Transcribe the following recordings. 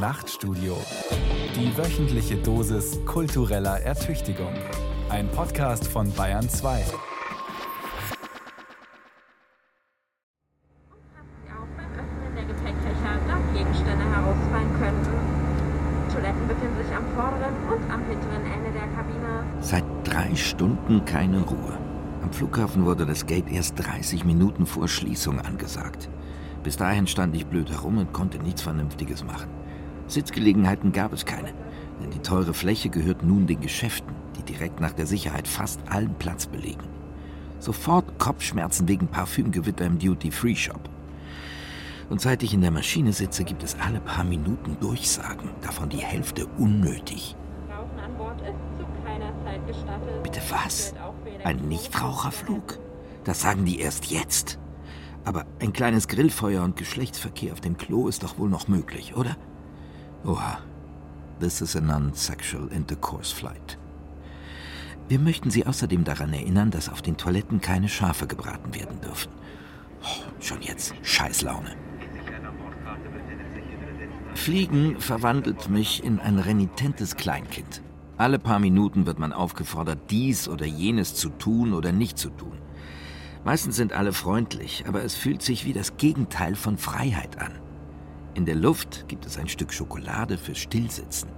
Nachtstudio. Die wöchentliche Dosis kultureller Ertüchtigung. Ein Podcast von Bayern 2. auch beim Öffnen der Gepäckfächer dort Gegenstände herausfallen könnten. Toiletten befinden sich am vorderen und am hinteren Ende der Kabine. Seit drei Stunden keine Ruhe. Am Flughafen wurde das Gate erst 30 Minuten vor Schließung angesagt. Bis dahin stand ich blöd herum und konnte nichts Vernünftiges machen. Sitzgelegenheiten gab es keine, denn die teure Fläche gehört nun den Geschäften, die direkt nach der Sicherheit fast allen Platz belegen. Sofort Kopfschmerzen wegen Parfümgewitter im Duty-Free-Shop. Und seit ich in der Maschine sitze, gibt es alle paar Minuten Durchsagen, davon die Hälfte unnötig. Rauchen an Bord ist zu keiner Zeit gestattet. Bitte was? Ein Nichtraucherflug? Das sagen die erst jetzt. Aber ein kleines Grillfeuer und Geschlechtsverkehr auf dem Klo ist doch wohl noch möglich, oder? Oha. This is a non-sexual intercourse flight. Wir möchten Sie außerdem daran erinnern, dass auf den Toiletten keine Schafe gebraten werden dürfen. Oh, schon jetzt Scheißlaune. Fliegen verwandelt mich in ein renitentes Kleinkind. Alle paar Minuten wird man aufgefordert, dies oder jenes zu tun oder nicht zu tun. Meistens sind alle freundlich, aber es fühlt sich wie das Gegenteil von Freiheit an. In der Luft gibt es ein Stück Schokolade fürs Stillsitzen.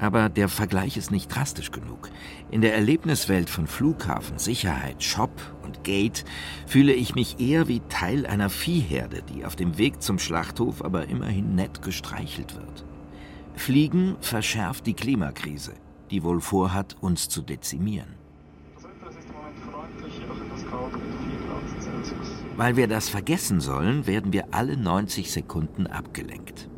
Aber der Vergleich ist nicht drastisch genug. In der Erlebniswelt von Flughafen, Sicherheit, Shop und Gate fühle ich mich eher wie Teil einer Viehherde, die auf dem Weg zum Schlachthof aber immerhin nett gestreichelt wird. Fliegen verschärft die Klimakrise, die wohl vorhat, uns zu dezimieren. Das Wetter ist im Moment freundlich, jedoch etwas kalt mit 4 Grad Celsius. Weil wir das vergessen sollen, werden wir alle 90 Sekunden abgelenkt.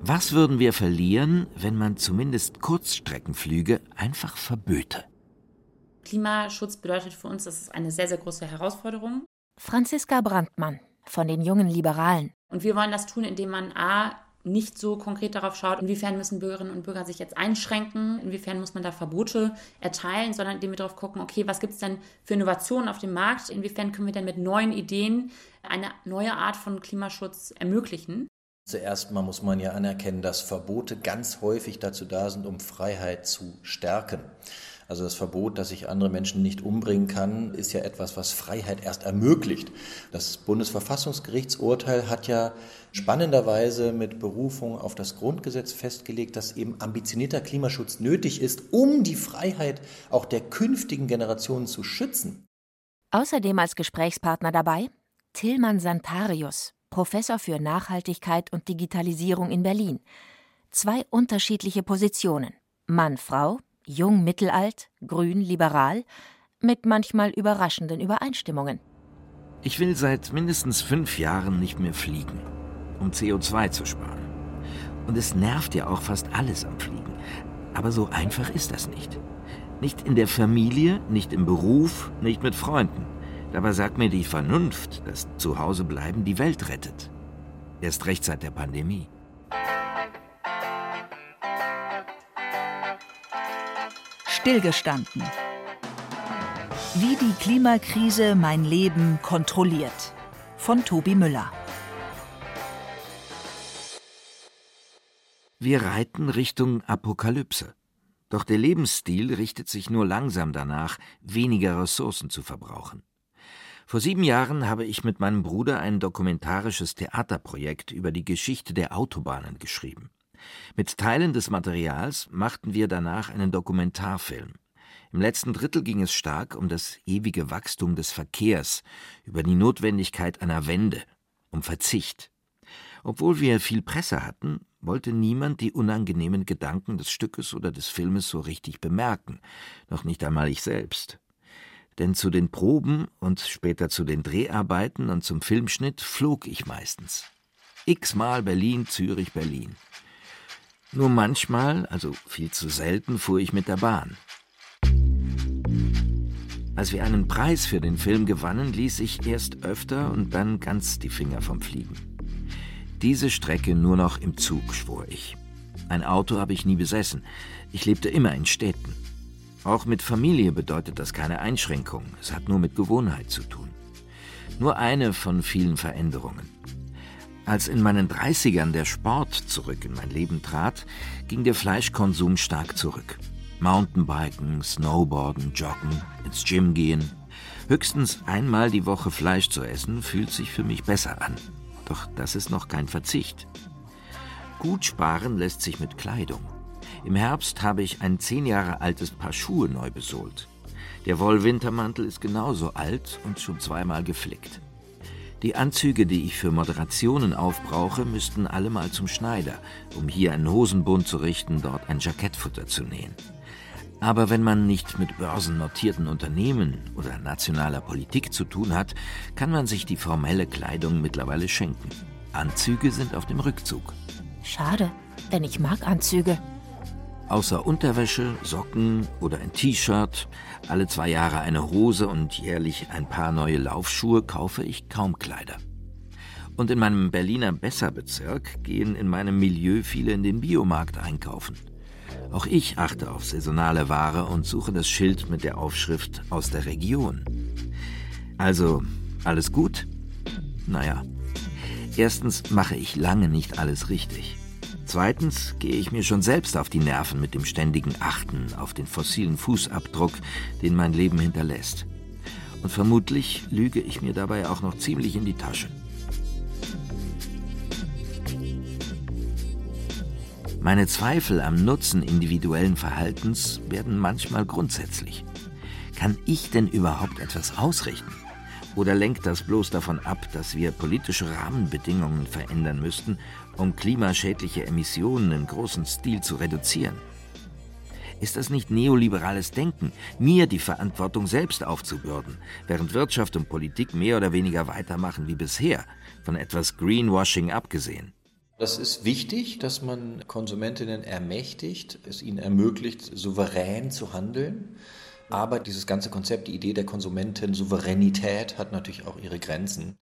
Was würden wir verlieren, wenn man zumindest Kurzstreckenflüge einfach verböte? Klimaschutz bedeutet für uns, das ist eine sehr, sehr große Herausforderung. Franziska Brandmann von den Jungen Liberalen. Und wir wollen das tun, indem man A, nicht so konkret darauf schaut, inwiefern müssen Bürgerinnen und Bürger sich jetzt einschränken, inwiefern muss man da Verbote erteilen, sondern indem wir darauf gucken, okay, was gibt es denn für Innovationen auf dem Markt, inwiefern können wir denn mit neuen Ideen eine neue Art von Klimaschutz ermöglichen. Zuerst mal muss man ja anerkennen, dass Verbote ganz häufig dazu da sind, um Freiheit zu stärken. Also das Verbot, dass ich andere Menschen nicht umbringen kann, ist ja etwas, was Freiheit erst ermöglicht. Das Bundesverfassungsgerichtsurteil hat ja spannenderweise mit Berufung auf das Grundgesetz festgelegt, dass eben ambitionierter Klimaschutz nötig ist, um die Freiheit auch der künftigen Generationen zu schützen. Außerdem als Gesprächspartner dabei Tillmann Santarius, Professor für Nachhaltigkeit und Digitalisierung in Berlin. Zwei unterschiedliche Positionen. Mann, Frau, jung, mittelalt, grün, liberal, mit manchmal überraschenden Übereinstimmungen. Ich will seit mindestens fünf Jahren nicht mehr fliegen, um CO2 zu sparen. Und es nervt ja auch fast alles am Fliegen. Aber so einfach ist das nicht. Nicht in der Familie, nicht im Beruf, nicht mit Freunden. Dabei sagt mir die Vernunft, dass zu Hause bleiben die Welt rettet. Erst recht seit der Pandemie. Stillgestanden. Wie die Klimakrise mein Leben kontrolliert. Von Tobi Müller. Wir reiten Richtung Apokalypse. Doch der Lebensstil richtet sich nur langsam danach, weniger Ressourcen zu verbrauchen. Vor sieben Jahren habe ich mit meinem Bruder ein dokumentarisches Theaterprojekt über die Geschichte der Autobahnen geschrieben. Mit Teilen des Materials machten wir danach einen Dokumentarfilm. Im letzten Drittel ging es stark um das ewige Wachstum des Verkehrs, über die Notwendigkeit einer Wende, um Verzicht. Obwohl wir viel Presse hatten, wollte niemand die unangenehmen Gedanken des Stückes oder des Filmes so richtig bemerken, noch nicht einmal ich selbst. Denn zu den Proben und später zu den Dreharbeiten und zum Filmschnitt flog ich meistens. X-mal Berlin, Zürich, Berlin. Nur manchmal, also viel zu selten, fuhr ich mit der Bahn. Als wir einen Preis für den Film gewannen, ließ ich erst öfter und dann ganz die Finger vom Fliegen. Diese Strecke nur noch im Zug, schwor ich. Ein Auto habe ich nie besessen. Ich lebte immer in Städten. Auch mit Familie bedeutet das keine Einschränkung. Es hat nur mit Gewohnheit zu tun. Nur eine von vielen Veränderungen. Als in meinen 30ern der Sport zurück in mein Leben trat, ging der Fleischkonsum stark zurück. Mountainbiken, Snowboarden, Joggen, ins Gym gehen. Höchstens einmal die Woche Fleisch zu essen, fühlt sich für mich besser an. Doch das ist noch kein Verzicht. Gut sparen lässt sich mit Kleidung. Im Herbst habe ich ein zehn Jahre altes Paar Schuhe neu besohlt. Der Wollwintermantel ist genauso alt und schon zweimal geflickt. Die Anzüge, die ich für Moderationen aufbrauche, müssten alle mal zum Schneider, um hier einen Hosenbund zu richten, dort ein Jackettfutter zu nähen. Aber wenn man nicht mit börsennotierten Unternehmen oder nationaler Politik zu tun hat, kann man sich die formelle Kleidung mittlerweile schenken. Anzüge sind auf dem Rückzug. Schade, denn ich mag Anzüge. Außer Unterwäsche, Socken oder ein T-Shirt, alle zwei Jahre eine Hose und jährlich ein paar neue Laufschuhe kaufe ich kaum Kleider. Und in meinem Berliner Besserbezirk gehen in meinem Milieu viele in den Biomarkt einkaufen. Auch ich achte auf saisonale Ware und suche das Schild mit der Aufschrift aus der Region. Also, alles gut? Naja. Erstens mache ich lange nicht alles richtig. Zweitens gehe ich mir schon selbst auf die Nerven mit dem ständigen Achten auf den fossilen Fußabdruck, den mein Leben hinterlässt. Und vermutlich lüge ich mir dabei auch noch ziemlich in die Tasche. Meine Zweifel am Nutzen individuellen Verhaltens werden manchmal grundsätzlich. Kann ich denn überhaupt etwas ausrichten? Oder lenkt das bloß davon ab, dass wir politische Rahmenbedingungen verändern müssten, um klimaschädliche Emissionen in großem Stil zu reduzieren? Ist das nicht neoliberales Denken, mir die Verantwortung selbst aufzubürden, während Wirtschaft und Politik mehr oder weniger weitermachen wie bisher, von etwas Greenwashing abgesehen? Das ist wichtig, dass man Konsumentinnen ermächtigt, es ihnen ermöglicht, souverän zu handeln. Aber dieses ganze Konzept, die Idee der Konsumentensouveränität hat natürlich auch ihre Grenzen.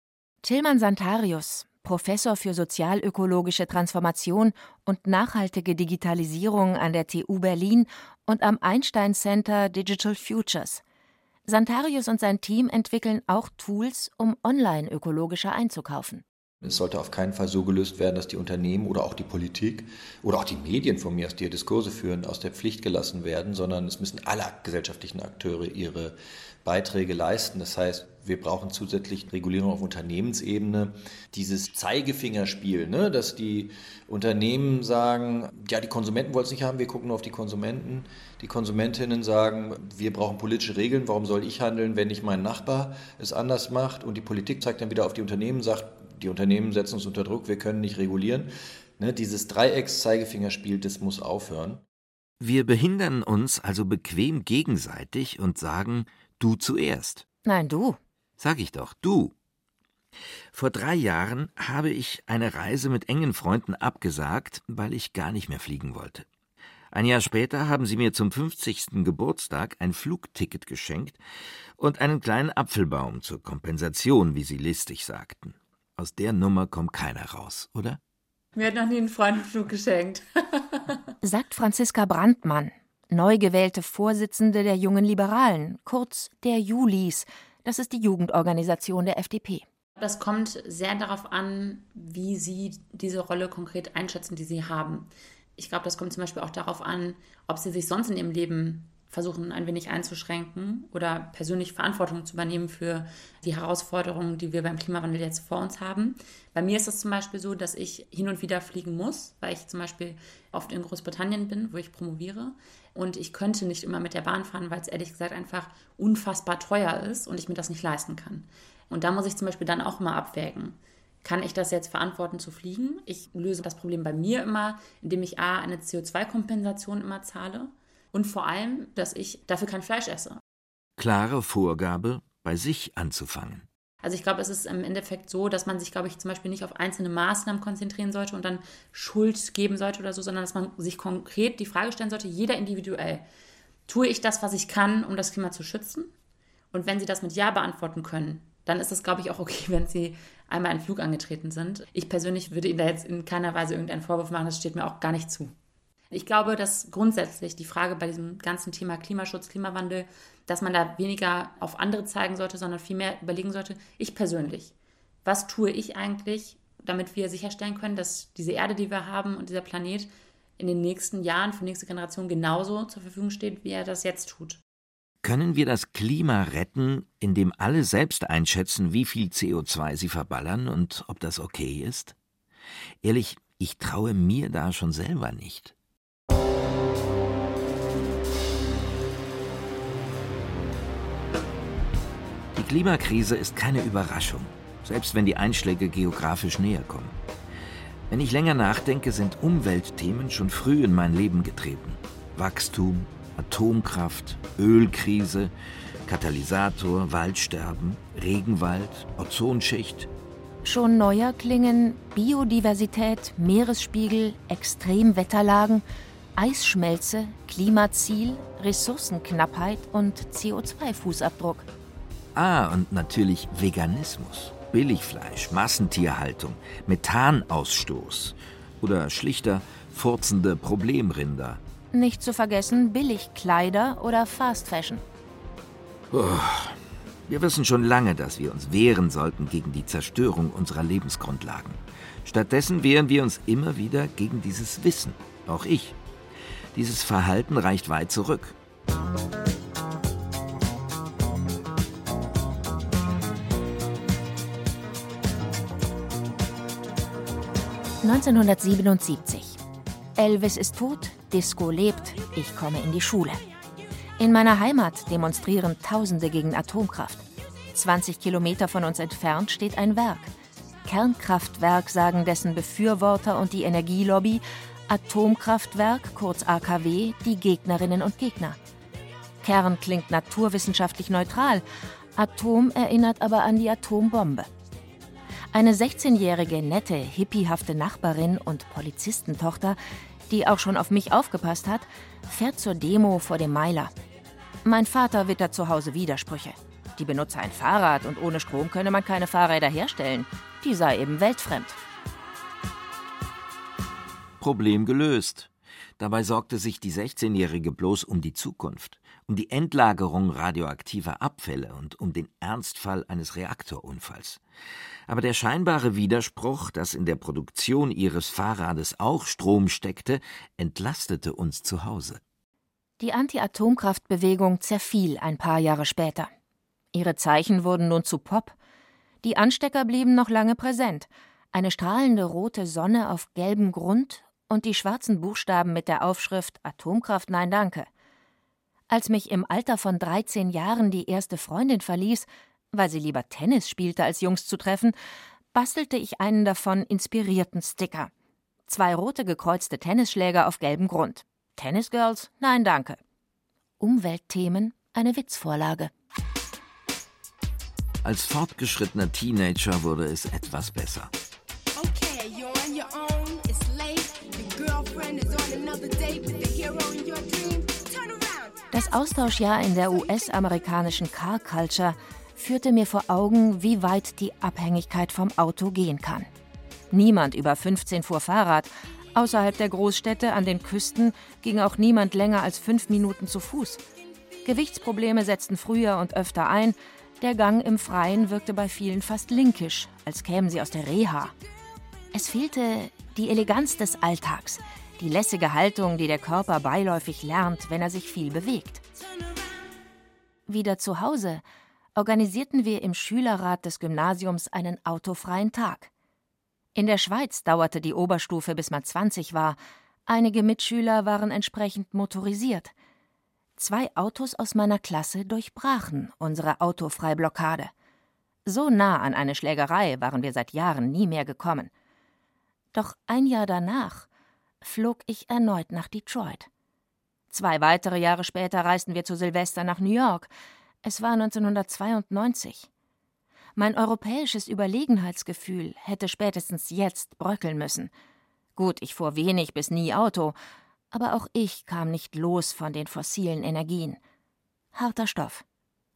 Tillmann Santarius, Professor für sozialökologische Transformation und nachhaltige Digitalisierung an der TU Berlin und am Einstein Center Digital Futures. Santarius und sein Team entwickeln auch Tools, um online ökologischer einzukaufen. Es sollte auf keinen Fall so gelöst werden, dass die Unternehmen oder auch die Politik oder auch die Medien von mir aus, die Diskurse führen, aus der Pflicht gelassen werden, sondern es müssen alle gesellschaftlichen Akteure ihre Beiträge leisten. Das heißt, wir brauchen zusätzlich Regulierung auf Unternehmensebene. Dieses Zeigefingerspiel, ne, dass die Unternehmen sagen, ja, die Konsumenten wollen es nicht haben, wir gucken nur auf die Konsumenten. Die Konsumentinnen sagen, wir brauchen politische Regeln, warum soll ich handeln, wenn nicht mein Nachbar es anders macht? Und die Politik zeigt dann wieder auf die Unternehmen, sagt, die Unternehmen setzen uns unter Druck, wir können nicht regulieren. Ne, dieses Dreiecks-Zeigefingerspiel, das muss aufhören. Wir behindern uns also bequem gegenseitig und sagen, du zuerst. Nein, du. Sag ich doch, du. Vor drei Jahren habe ich eine Reise mit engen Freunden abgesagt, weil ich gar nicht mehr fliegen wollte. Ein Jahr später haben sie mir zum 50. Geburtstag ein Flugticket geschenkt und einen kleinen Apfelbaum zur Kompensation, wie sie listig sagten. Aus der Nummer kommt keiner raus, oder? Mir hat noch nie ein Freund einen Flug geschenkt. Sagt Franziska Brandmann, neu gewählte Vorsitzende der Jungen Liberalen, kurz der Julis. Das ist die Jugendorganisation der FDP. Das kommt sehr darauf an, wie Sie diese Rolle konkret einschätzen, die Sie haben. Ich glaube, das kommt zum Beispiel auch darauf an, ob Sie sich sonst in Ihrem Leben versuchen, ein wenig einzuschränken oder persönlich Verantwortung zu übernehmen für die Herausforderungen, die wir beim Klimawandel jetzt vor uns haben. Bei mir ist es zum Beispiel so, dass ich hin und wieder fliegen muss, weil ich zum Beispiel oft in Großbritannien bin, wo ich promoviere. Und ich könnte nicht immer mit der Bahn fahren, weil es ehrlich gesagt einfach unfassbar teuer ist und ich mir das nicht leisten kann. Und da muss ich zum Beispiel dann auch mal abwägen. Kann ich das jetzt verantworten zu fliegen? Ich löse das Problem bei mir immer, indem ich A, eine CO2-Kompensation immer zahle und vor allem, dass ich dafür kein Fleisch esse. Klare Vorgabe, bei sich anzufangen. Also ich glaube, es ist im Endeffekt so, dass man sich, glaube ich, zum Beispiel nicht auf einzelne Maßnahmen konzentrieren sollte und dann Schuld geben sollte oder so, sondern dass man sich konkret die Frage stellen sollte, jeder individuell, tue ich das, was ich kann, um das Klima zu schützen? Und wenn Sie das mit Ja beantworten können, dann ist es, glaube ich, auch okay, wenn Sie einmal einen Flug angetreten sind. Ich persönlich würde Ihnen da jetzt in keiner Weise irgendeinen Vorwurf machen, das steht mir auch gar nicht zu. Ich glaube, dass grundsätzlich die Frage bei diesem ganzen Thema Klimaschutz, Klimawandel, dass man da weniger auf andere zeigen sollte, sondern vielmehr überlegen sollte, ich persönlich, was tue ich eigentlich, damit wir sicherstellen können, dass diese Erde, die wir haben und dieser Planet in den nächsten Jahren für nächste Generation genauso zur Verfügung steht, wie er das jetzt tut. Können wir das Klima retten, indem alle selbst einschätzen, wie viel CO2 sie verballern und ob das okay ist? Ehrlich, ich traue mir da schon selber nicht. Die Klimakrise ist keine Überraschung, selbst wenn die Einschläge geografisch näher kommen. Wenn ich länger nachdenke, sind Umweltthemen schon früh in mein Leben getreten. Wachstum, Atomkraft, Ölkrise, Katalysator, Waldsterben, Regenwald, Ozonschicht. Schon neuer klingen Biodiversität, Meeresspiegel, Extremwetterlagen, Eisschmelze, Klimaziel, Ressourcenknappheit und CO2-Fußabdruck. Ah, und natürlich Veganismus, Billigfleisch, Massentierhaltung, Methanausstoß oder schlichter furzende Problemrinder. Nicht zu vergessen Billigkleider oder Fast Fashion. Oh, wir wissen schon lange, dass wir uns wehren sollten gegen die Zerstörung unserer Lebensgrundlagen. Stattdessen wehren wir uns immer wieder gegen dieses Wissen, auch ich. Dieses Verhalten reicht weit zurück. 1977. Elvis ist tot, Disco lebt, ich komme in die Schule. In meiner Heimat demonstrieren Tausende gegen Atomkraft. 20 Kilometer von uns entfernt steht ein Werk. Kernkraftwerk sagen dessen Befürworter und die Energielobby, Atomkraftwerk, kurz AKW, die Gegnerinnen und Gegner. Kern klingt naturwissenschaftlich neutral, Atom erinnert aber an die Atombombe. Eine 16-jährige, nette, hippiehafte Nachbarin und Polizistentochter, die auch schon auf mich aufgepasst hat, fährt zur Demo vor dem Meiler. Mein Vater wittert zu Hause Widersprüche. Die benutze ein Fahrrad und ohne Strom könne man keine Fahrräder herstellen. Die sei eben weltfremd. Problem gelöst. Dabei sorgte sich die 16-Jährige bloß um die Zukunft, um die Endlagerung radioaktiver Abfälle und um den Ernstfall eines Reaktorunfalls aber der scheinbare Widerspruch, dass in der Produktion ihres Fahrrades auch Strom steckte, entlastete uns zu Hause. Die Anti-Atomkraftbewegung zerfiel ein paar Jahre später. Ihre Zeichen wurden nun zu Pop. Die Anstecker blieben noch lange präsent. Eine strahlende rote Sonne auf gelbem Grund und die schwarzen Buchstaben mit der Aufschrift Atomkraft nein danke. Als mich im Alter von 13 Jahren die erste Freundin verließ, weil sie lieber Tennis spielte, als Jungs zu treffen, bastelte ich einen davon inspirierten Sticker. Zwei rote gekreuzte Tennisschläger auf gelbem Grund. Tennisgirls? Nein, danke. Umweltthemen? Eine Witzvorlage. Als fortgeschrittener Teenager wurde es etwas besser. Das Austauschjahr in der US-amerikanischen Car Culture führte mir vor Augen, wie weit die Abhängigkeit vom Auto gehen kann. Niemand über 15 fuhr Fahrrad. Außerhalb der Großstädte an den Küsten ging auch niemand länger als fünf Minuten zu Fuß. Gewichtsprobleme setzten früher und öfter ein. Der Gang im Freien wirkte bei vielen fast linkisch, als kämen sie aus der Reha. Es fehlte die Eleganz des Alltags, die lässige Haltung, die der Körper beiläufig lernt, wenn er sich viel bewegt. Wieder zu Hause organisierten wir im Schülerrat des Gymnasiums einen autofreien Tag. In der Schweiz dauerte die Oberstufe, bis man 20 war. Einige Mitschüler waren entsprechend motorisiert. Zwei Autos aus meiner Klasse durchbrachen unsere Autofreiblockade. So nah an eine Schlägerei waren wir seit Jahren nie mehr gekommen. Doch ein Jahr danach flog ich erneut nach Detroit. Zwei weitere Jahre später reisten wir zu Silvester nach New York. Es war 1992. Mein europäisches Überlegenheitsgefühl hätte spätestens jetzt bröckeln müssen. Gut, ich fuhr wenig bis nie Auto, aber auch ich kam nicht los von den fossilen Energien. Harter Stoff.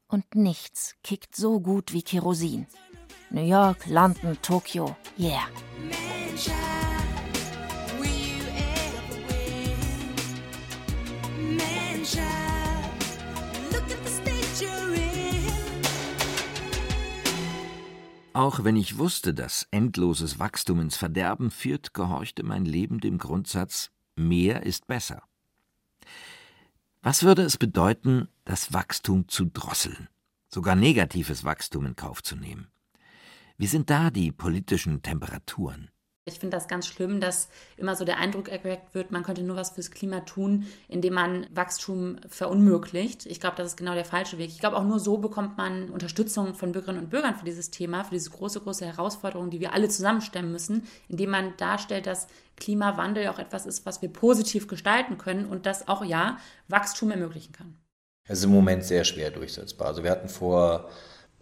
Und nichts kickt so gut wie Kerosin. New York, London, Tokio, yeah. Auch wenn ich wusste, dass endloses Wachstum ins Verderben führt, gehorchte mein Leben dem Grundsatz mehr ist besser. Was würde es bedeuten, das Wachstum zu drosseln, sogar negatives Wachstum in Kauf zu nehmen? Wie sind da die politischen Temperaturen? Ich finde das ganz schlimm, dass immer so der Eindruck erweckt wird, man könnte nur was fürs Klima tun, indem man Wachstum verunmöglicht. Ich glaube, das ist genau der falsche Weg. Ich glaube, auch nur so bekommt man Unterstützung von Bürgerinnen und Bürgern für dieses Thema, für diese große, große Herausforderung, die wir alle zusammenstemmen müssen, indem man darstellt, dass Klimawandel auch etwas ist, was wir positiv gestalten können und das auch, ja, Wachstum ermöglichen kann. Es ist im Moment sehr schwer durchsetzbar. Also wir hatten vor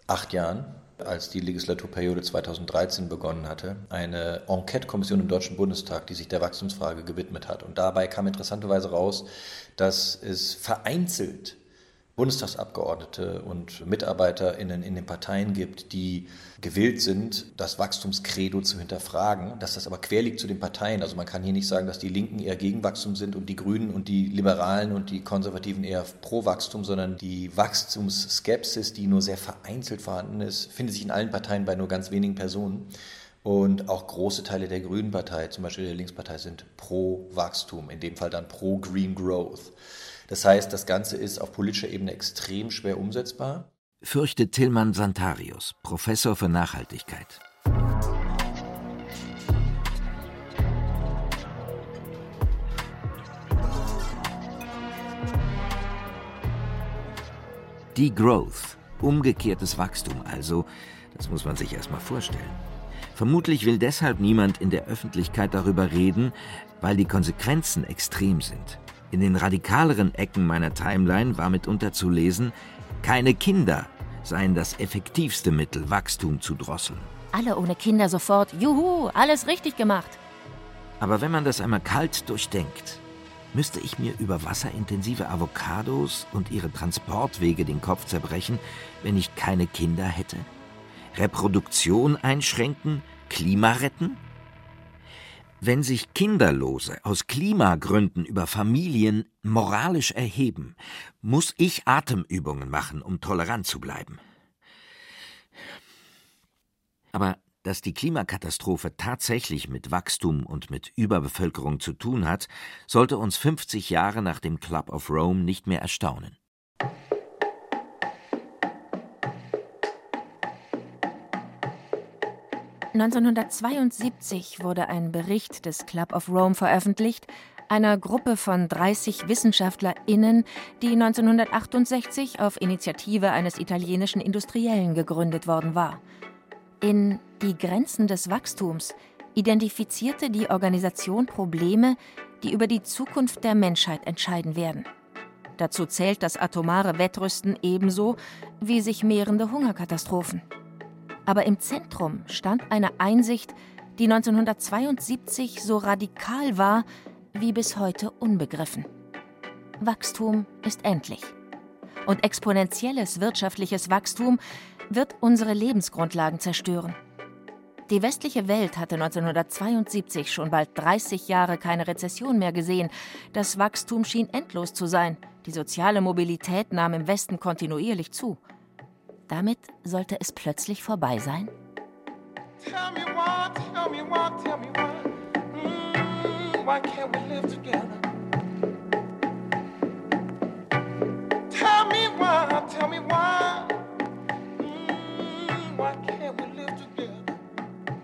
acht Jahren als die Legislaturperiode 2013 begonnen hatte, eine Enquete-Kommission im Deutschen Bundestag, die sich der Wachstumsfrage gewidmet hat. Und dabei kam interessanterweise raus, dass es vereinzelt Bundestagsabgeordnete und MitarbeiterInnen in den Parteien gibt, die gewillt sind, das Wachstumskredo zu hinterfragen, dass das aber quer liegt zu den Parteien. Also man kann hier nicht sagen, dass die Linken eher gegen Wachstum sind und die Grünen und die Liberalen und die Konservativen eher pro Wachstum, sondern die Wachstumsskepsis, die nur sehr vereinzelt vorhanden ist, findet sich in allen Parteien bei nur ganz wenigen Personen. Und auch große Teile der Grünen Partei, zum Beispiel der Linkspartei, sind pro Wachstum, in dem Fall dann pro Green Growth. Das heißt, das Ganze ist auf politischer Ebene extrem schwer umsetzbar. Fürchtet Tillmann Santarius, Professor für Nachhaltigkeit. Degrowth, umgekehrtes Wachstum also, das muss man sich erstmal vorstellen. Vermutlich will deshalb niemand in der Öffentlichkeit darüber reden, weil die Konsequenzen extrem sind. In den radikaleren Ecken meiner Timeline war mitunter zu lesen, keine Kinder seien das effektivste Mittel, Wachstum zu drosseln. Alle ohne Kinder sofort, juhu, alles richtig gemacht. Aber wenn man das einmal kalt durchdenkt, müsste ich mir über wasserintensive Avocados und ihre Transportwege den Kopf zerbrechen, wenn ich keine Kinder hätte? Reproduktion einschränken? Klima retten? Wenn sich Kinderlose aus Klimagründen über Familien moralisch erheben, muss ich Atemübungen machen, um tolerant zu bleiben. Aber dass die Klimakatastrophe tatsächlich mit Wachstum und mit Überbevölkerung zu tun hat, sollte uns 50 Jahre nach dem Club of Rome nicht mehr erstaunen. 1972 wurde ein Bericht des Club of Rome veröffentlicht, einer Gruppe von 30 WissenschaftlerInnen, die 1968 auf Initiative eines italienischen Industriellen gegründet worden war. In Die Grenzen des Wachstums identifizierte die Organisation Probleme, die über die Zukunft der Menschheit entscheiden werden. Dazu zählt das atomare Wettrüsten ebenso wie sich mehrende Hungerkatastrophen. Aber im Zentrum stand eine Einsicht, die 1972 so radikal war wie bis heute unbegriffen. Wachstum ist endlich. Und exponentielles wirtschaftliches Wachstum wird unsere Lebensgrundlagen zerstören. Die westliche Welt hatte 1972 schon bald 30 Jahre keine Rezession mehr gesehen. Das Wachstum schien endlos zu sein. Die soziale Mobilität nahm im Westen kontinuierlich zu. Damit sollte es plötzlich vorbei sein? Tell me why, tell me why, tell me why. Mm, why can't we live together? Tell me why, tell me why. Mm, why can't we live together?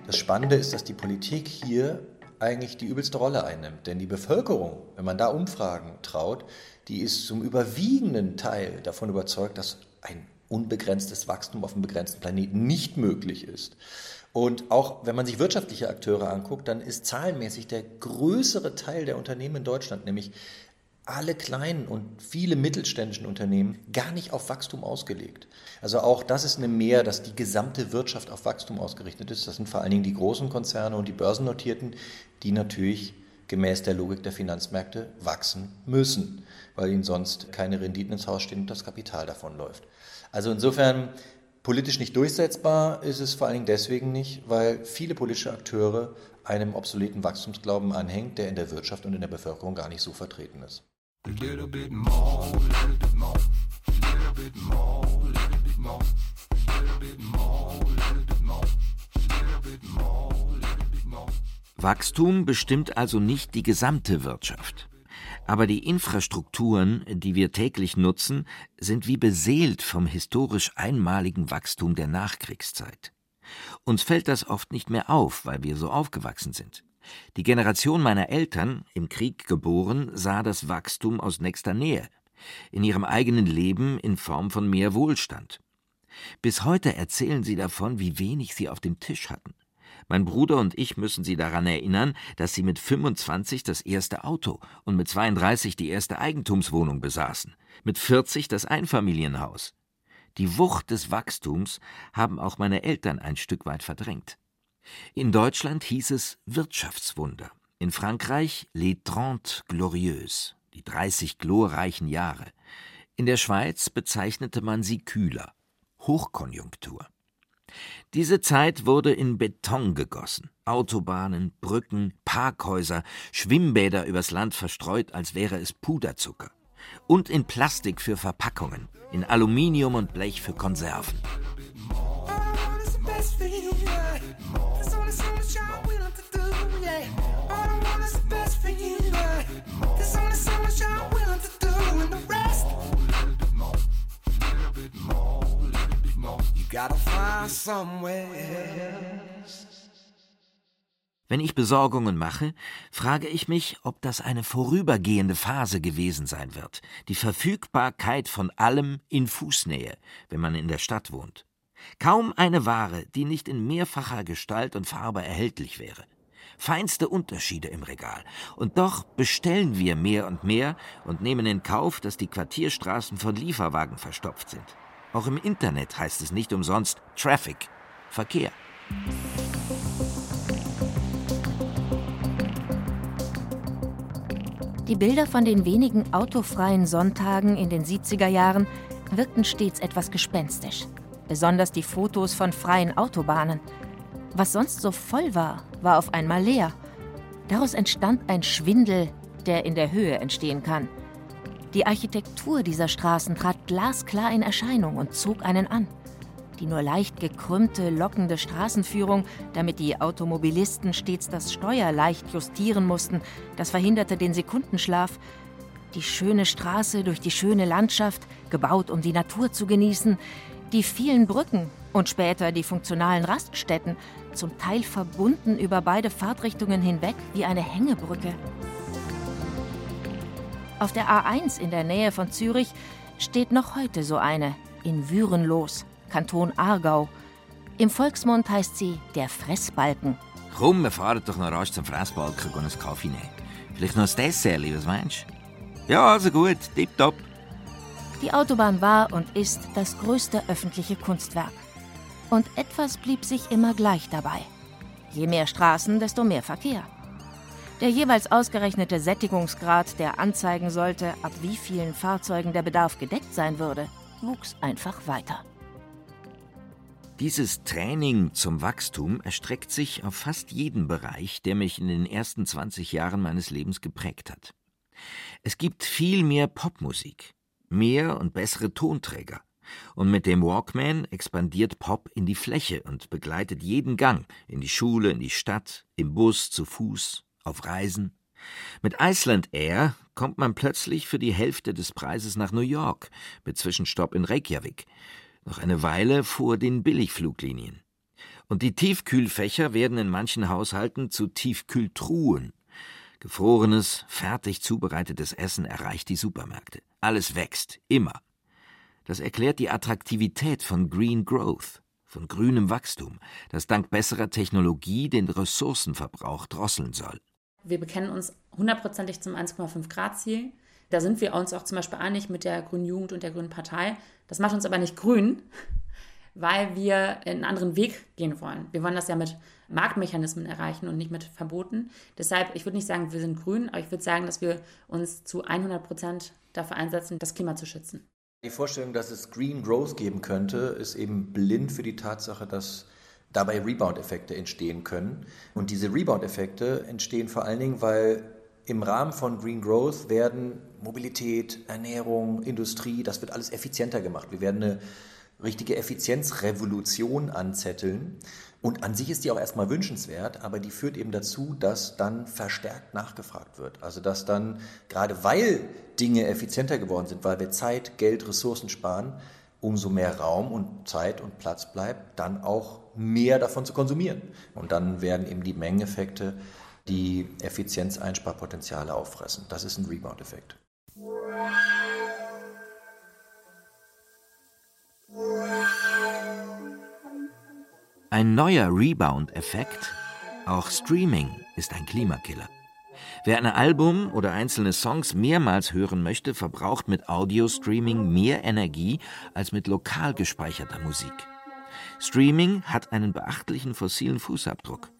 Das Spannende ist, dass die Politik hier eigentlich die übelste Rolle einnimmt. Denn die Bevölkerung, wenn man da Umfragen traut, die ist zum überwiegenden Teil davon überzeugt, dass ein unbegrenztes Wachstum auf einem begrenzten Planeten nicht möglich ist. Und auch wenn man sich wirtschaftliche Akteure anguckt, dann ist zahlenmäßig der größere Teil der Unternehmen in Deutschland, nämlich alle kleinen und viele mittelständischen Unternehmen gar nicht auf Wachstum ausgelegt. Also auch das ist eine Mehr, dass die gesamte Wirtschaft auf Wachstum ausgerichtet ist. Das sind vor allen Dingen die großen Konzerne und die börsennotierten, die natürlich gemäß der Logik der Finanzmärkte wachsen müssen, weil ihnen sonst keine Renditen ins Haus stehen und das Kapital davonläuft. Also insofern politisch nicht durchsetzbar ist es vor allen Dingen deswegen nicht, weil viele politische Akteure einem obsoleten Wachstumsglauben anhängt, der in der Wirtschaft und in der Bevölkerung gar nicht so vertreten ist. Wachstum bestimmt also nicht die gesamte Wirtschaft. Aber die Infrastrukturen, die wir täglich nutzen, sind wie beseelt vom historisch einmaligen Wachstum der Nachkriegszeit. Uns fällt das oft nicht mehr auf, weil wir so aufgewachsen sind. Die Generation meiner Eltern, im Krieg geboren, sah das Wachstum aus nächster Nähe, in ihrem eigenen Leben in Form von mehr Wohlstand. Bis heute erzählen sie davon, wie wenig sie auf dem Tisch hatten. Mein Bruder und ich müssen Sie daran erinnern, dass Sie mit 25 das erste Auto und mit 32 die erste Eigentumswohnung besaßen, mit 40 das Einfamilienhaus. Die Wucht des Wachstums haben auch meine Eltern ein Stück weit verdrängt. In Deutschland hieß es Wirtschaftswunder, in Frankreich Les Trente Glorieuses, die 30 glorreichen Jahre. In der Schweiz bezeichnete man sie kühler, Hochkonjunktur. Diese Zeit wurde in Beton gegossen. Autobahnen, Brücken, Parkhäuser, Schwimmbäder übers Land verstreut, als wäre es Puderzucker. Und in Plastik für Verpackungen, in Aluminium und Blech für Konserven. Wenn ich Besorgungen mache, frage ich mich, ob das eine vorübergehende Phase gewesen sein wird, die Verfügbarkeit von allem in Fußnähe, wenn man in der Stadt wohnt. Kaum eine Ware, die nicht in mehrfacher Gestalt und Farbe erhältlich wäre. Feinste Unterschiede im Regal. Und doch bestellen wir mehr und mehr und nehmen in Kauf, dass die Quartierstraßen von Lieferwagen verstopft sind. Auch im Internet heißt es nicht umsonst Traffic, Verkehr. Die Bilder von den wenigen autofreien Sonntagen in den 70er Jahren wirkten stets etwas gespenstisch. Besonders die Fotos von freien Autobahnen. Was sonst so voll war, war auf einmal leer. Daraus entstand ein Schwindel, der in der Höhe entstehen kann. Die Architektur dieser Straßen trat glasklar in Erscheinung und zog einen an. Die nur leicht gekrümmte, lockende Straßenführung, damit die Automobilisten stets das Steuer leicht justieren mussten, das verhinderte den Sekundenschlaf. Die schöne Straße durch die schöne Landschaft, gebaut, um die Natur zu genießen. Die vielen Brücken und später die funktionalen Raststätten, zum Teil verbunden über beide Fahrtrichtungen hinweg wie eine Hängebrücke. Auf der A1 in der Nähe von Zürich steht noch heute so eine, in Würenlos, Kanton Aargau. Im Volksmund heißt sie der Fressbalken. Komm, wir fahren doch noch rasch zum Fressbalken und einen Kaffee nehmen. Vielleicht noch ein Dessert, was meinst du? Ja, also gut, tipptopp. Die Autobahn war und ist das größte öffentliche Kunstwerk. Und etwas blieb sich immer gleich dabei. Je mehr Straßen, desto mehr Verkehr. Der jeweils ausgerechnete Sättigungsgrad, der anzeigen sollte, ab wie vielen Fahrzeugen der Bedarf gedeckt sein würde, wuchs einfach weiter. Dieses Training zum Wachstum erstreckt sich auf fast jeden Bereich, der mich in den ersten 20 Jahren meines Lebens geprägt hat. Es gibt viel mehr Popmusik, mehr und bessere Tonträger. Und mit dem Walkman expandiert Pop in die Fläche und begleitet jeden Gang, in die Schule, in die Stadt, im Bus, zu Fuß, auf Reisen. Mit Iceland Air kommt man plötzlich für die Hälfte des Preises nach New York, mit Zwischenstopp in Reykjavik. Noch eine Weile vor den Billigfluglinien. Und die Tiefkühlfächer werden in manchen Haushalten zu Tiefkühltruhen. Gefrorenes, fertig zubereitetes Essen erreicht die Supermärkte. Alles wächst, immer. Das erklärt die Attraktivität von Green Growth, von grünem Wachstum, das dank besserer Technologie den Ressourcenverbrauch drosseln soll. Wir bekennen uns hundertprozentig zum 1,5 Grad Ziel. Da sind wir uns auch zum Beispiel einig mit der Grünen Jugend und der Grünen Partei. Das macht uns aber nicht grün, weil wir einen anderen Weg gehen wollen. Wir wollen das ja mit Marktmechanismen erreichen und nicht mit Verboten. Deshalb, ich würde nicht sagen, wir sind grün, aber ich würde sagen, dass wir uns zu 100 Prozent dafür einsetzen, das Klima zu schützen. Die Vorstellung, dass es Green Growth geben könnte, ist eben blind für die Tatsache, dass dabei Rebound-Effekte entstehen können. Und diese Rebound-Effekte entstehen vor allen Dingen, weil im Rahmen von Green Growth werden Mobilität, Ernährung, Industrie, das wird alles effizienter gemacht. Wir werden eine richtige Effizienzrevolution anzetteln, Und an sich ist die auch erstmal wünschenswert, aber die führt eben dazu, dass dann verstärkt nachgefragt wird. Also dass dann, gerade weil Dinge effizienter geworden sind, weil wir Zeit, Geld, Ressourcen sparen, umso mehr Raum und Zeit und Platz bleibt, dann auch mehr davon zu konsumieren. Und dann werden eben die Mengeneffekte die Effizienzeinsparpotenziale auffressen. Das ist ein Rebound-Effekt. Ein neuer Rebound-Effekt, auch Streaming, ist ein Klimakiller. Wer ein Album oder einzelne Songs mehrmals hören möchte, verbraucht mit Audio-Streaming mehr Energie als mit lokal gespeicherter Musik. Streaming hat einen beachtlichen fossilen Fußabdruck.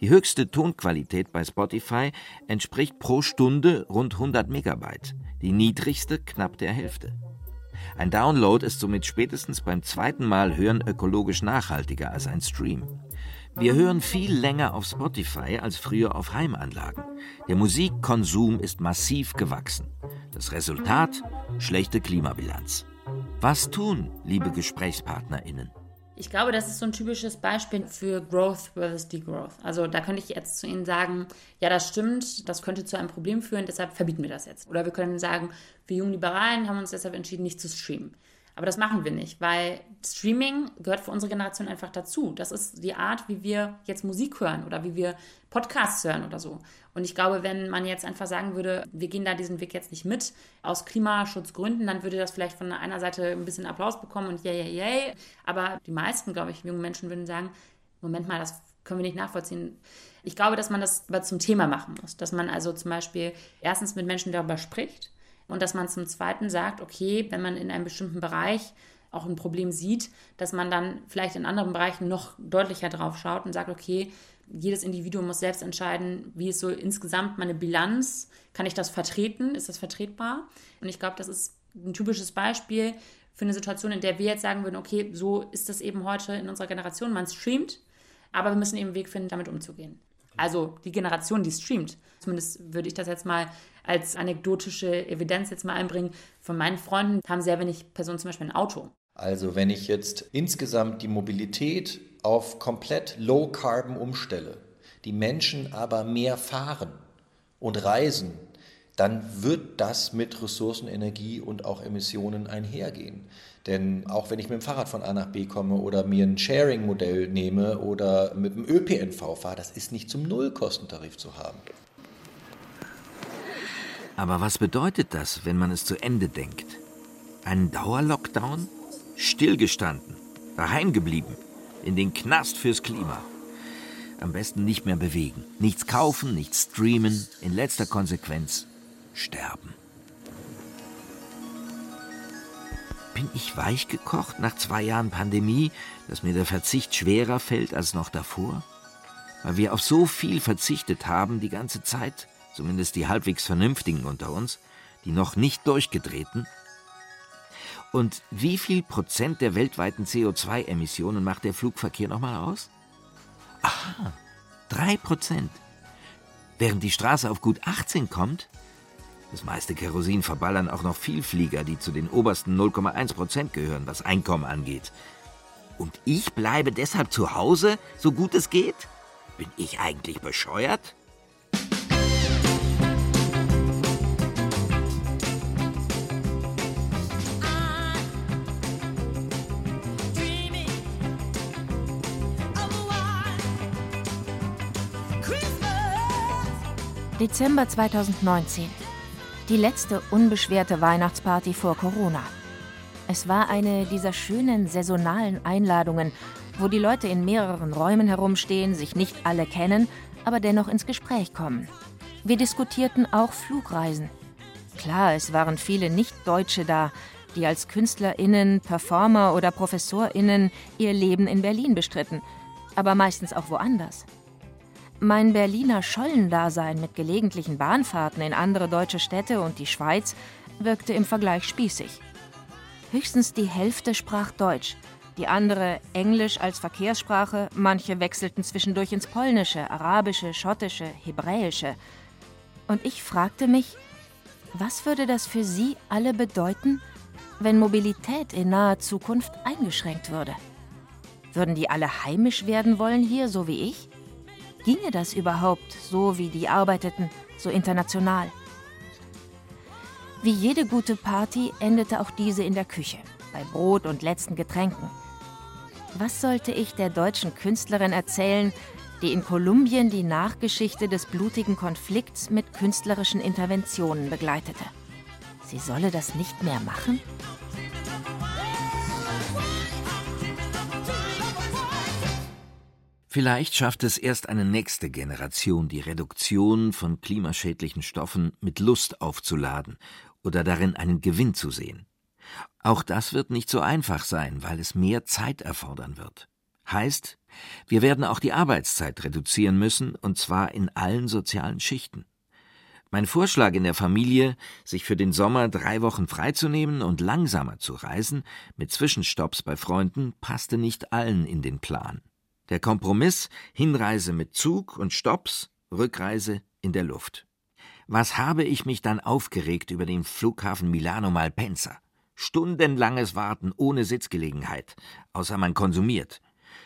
Die höchste Tonqualität bei Spotify entspricht pro Stunde rund 100 Megabyte, die niedrigste knapp der Hälfte. Ein Download ist somit spätestens beim zweiten Mal hören ökologisch nachhaltiger als ein Stream. Wir hören viel länger auf Spotify als früher auf Heimanlagen. Der Musikkonsum ist massiv gewachsen. Das Resultat? Schlechte Klimabilanz. Was tun, liebe GesprächspartnerInnen? Ich glaube, das ist so ein typisches Beispiel für Growth versus Degrowth. Also da könnte ich jetzt zu Ihnen sagen, ja, das stimmt, das könnte zu einem Problem führen, deshalb verbieten wir das jetzt. Oder wir können sagen, wir jungen Liberalen haben uns deshalb entschieden, nicht zu streamen. Aber das machen wir nicht, weil Streaming gehört für unsere Generation einfach dazu. Das ist die Art, wie wir jetzt Musik hören oder wie wir Podcasts hören oder so. Und ich glaube, wenn man jetzt einfach sagen würde, wir gehen da diesen Weg jetzt nicht mit, aus Klimaschutzgründen, dann würde das vielleicht von einer Seite ein bisschen Applaus bekommen und yay, yay, yay. Aber die meisten, glaube ich, jungen Menschen würden sagen, Moment mal, das können wir nicht nachvollziehen. Ich glaube, dass man das zum Thema machen muss. Dass man also zum Beispiel erstens mit Menschen darüber spricht und dass man zum Zweiten sagt, okay, wenn man in einem bestimmten Bereich auch ein Problem sieht, dass man dann vielleicht in anderen Bereichen noch deutlicher drauf schaut und sagt, okay, jedes Individuum muss selbst entscheiden, wie ist so insgesamt meine Bilanz, kann ich das vertreten, ist das vertretbar? Und ich glaube, das ist ein typisches Beispiel für eine Situation, in der wir jetzt sagen würden, okay, so ist das eben heute in unserer Generation, man streamt, aber wir müssen eben einen Weg finden, damit umzugehen. Also die Generation, die streamt, zumindest würde ich das jetzt mal als anekdotische Evidenz jetzt mal einbringen, von meinen Freunden haben sehr wenig Personen zum Beispiel ein Auto. Also wenn ich jetzt insgesamt die Mobilität auf komplett Low Carbon umstelle, die Menschen aber mehr fahren und reisen, dann wird das mit Ressourcen, Energie und auch Emissionen einhergehen. Denn auch wenn ich mit dem Fahrrad von A nach B komme oder mir ein Sharing-Modell nehme oder mit dem ÖPNV fahre, das ist nicht zum Nullkostentarif zu haben. Aber was bedeutet das, wenn man es zu Ende denkt? Ein Dauerlockdown? Stillgestanden, daheim geblieben, in den Knast fürs Klima. Am besten nicht mehr bewegen, nichts kaufen, nichts streamen, in letzter Konsequenz sterben. Bin ich weich gekocht nach zwei Jahren Pandemie, dass mir der Verzicht schwerer fällt als noch davor? Weil wir auf so viel verzichtet haben die ganze Zeit? Zumindest die halbwegs Vernünftigen unter uns, die noch nicht durchgedrehten? Und wie viel Prozent der weltweiten CO2-Emissionen macht der Flugverkehr nochmal aus? Aha, drei Prozent. Während die Straße auf gut 18 kommt, das meiste Kerosin verballern auch noch Vielflieger, die zu den obersten 0,1 Prozent gehören, was Einkommen angeht. Und ich bleibe deshalb zu Hause, so gut es geht? Bin ich eigentlich bescheuert? Dezember 2019. Die letzte unbeschwerte Weihnachtsparty vor Corona. Es war eine dieser schönen saisonalen Einladungen, wo die Leute in mehreren Räumen herumstehen, sich nicht alle kennen, aber dennoch ins Gespräch kommen. Wir diskutierten auch Flugreisen. Klar, es waren viele Nicht-Deutsche da, die als KünstlerInnen, Performer oder ProfessorInnen ihr Leben in Berlin bestritten, aber meistens auch woanders. Mein Berliner Schollendasein mit gelegentlichen Bahnfahrten in andere deutsche Städte und die Schweiz wirkte im Vergleich spießig. Höchstens die Hälfte sprach Deutsch, die andere Englisch als Verkehrssprache, manche wechselten zwischendurch ins Polnische, Arabische, Schottische, Hebräische. Und ich fragte mich, was würde das für sie alle bedeuten, wenn Mobilität in naher Zukunft eingeschränkt würde? Würden die alle heimisch werden wollen hier, so wie ich? Ginge das überhaupt, so wie die arbeiteten, so international? Wie jede gute Party endete auch diese in der Küche, bei Brot und letzten Getränken. Was sollte ich der deutschen Künstlerin erzählen, die in Kolumbien die Nachgeschichte des blutigen Konflikts mit künstlerischen Interventionen begleitete? Sie solle das nicht mehr machen? Vielleicht schafft es erst eine nächste Generation, die Reduktion von klimaschädlichen Stoffen mit Lust aufzuladen oder darin einen Gewinn zu sehen. Auch das wird nicht so einfach sein, weil es mehr Zeit erfordern wird. Heißt, wir werden auch die Arbeitszeit reduzieren müssen, und zwar in allen sozialen Schichten. Mein Vorschlag in der Familie, sich für den Sommer drei Wochen freizunehmen und langsamer zu reisen, mit Zwischenstopps bei Freunden, passte nicht allen in den Plan. Der Kompromiss Hinreise mit Zug und Stopps, Rückreise in der Luft. Was habe ich mich dann aufgeregt über den Flughafen Milano Malpensa? Stundenlanges Warten ohne Sitzgelegenheit, außer man konsumiert.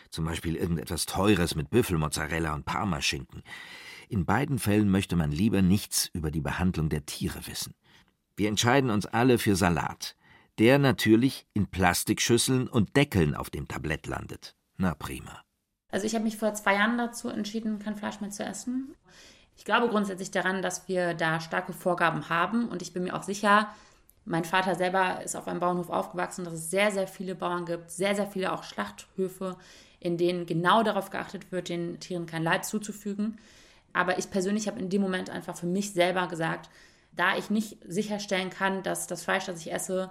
Zum Beispiel irgendetwas Teures mit Büffelmozzarella und Parmaschinken. In beiden Fällen möchte man lieber nichts über die Behandlung der Tiere wissen. Wir entscheiden uns alle für Salat, der natürlich in Plastikschüsseln und Deckeln auf dem Tablett landet. Na prima. Also ich habe mich vor zwei Jahren dazu entschieden, kein Fleisch mehr zu essen. Ich glaube grundsätzlich daran, dass wir da starke Vorgaben haben und ich bin mir auch sicher, mein Vater selber ist auf einem Bauernhof aufgewachsen, dass es sehr, sehr viele Bauern gibt, sehr, sehr viele auch Schlachthöfe, in denen genau darauf geachtet wird, den Tieren kein Leid zuzufügen. Aber ich persönlich habe in dem Moment einfach für mich selber gesagt, da ich nicht sicherstellen kann, dass das Fleisch, das ich esse,